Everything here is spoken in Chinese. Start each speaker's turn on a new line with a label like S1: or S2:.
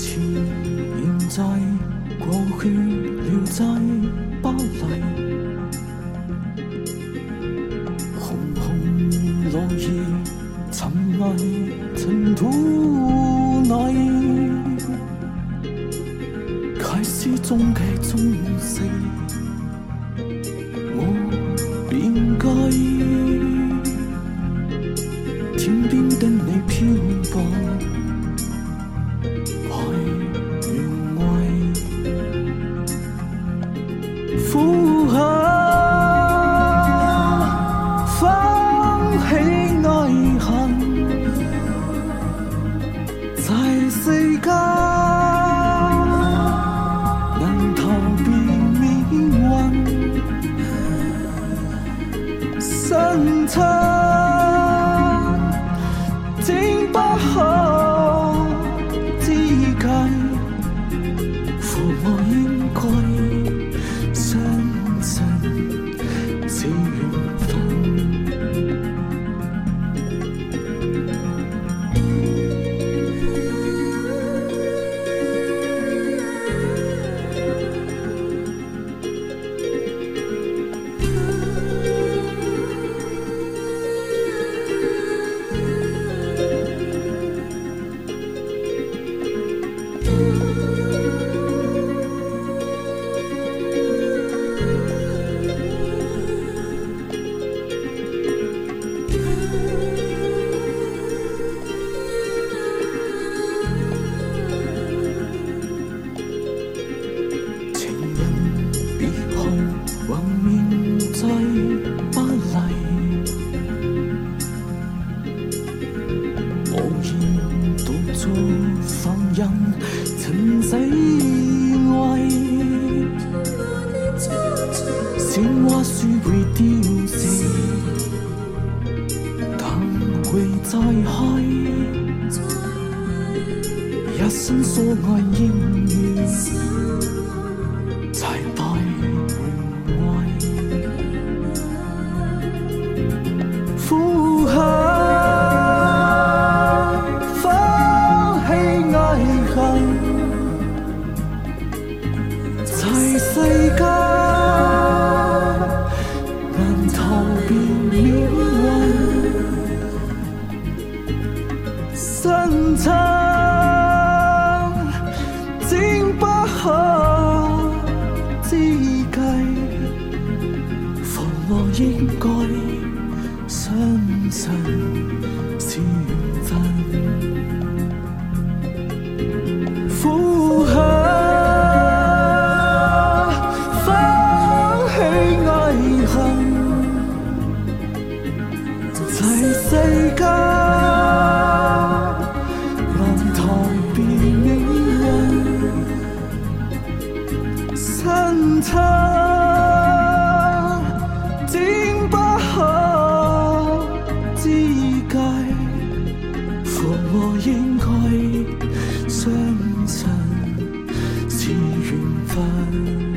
S1: 前、在、过去留在巴黎，红红落叶沉埋尘土里，开始终、计终、死我变计，天边的。为呼喊。放弃爱恨，在世间能逃避命运，生出竟不可之计，父我应该宏面祭不嚟。无言独坐放任尘世味，鲜花虽会凋谢，但会再开。一生所爱应遇，在世间难逃避命运。生差竟不可之计，父我应该相信怎不可知解？父母应该相信是缘分。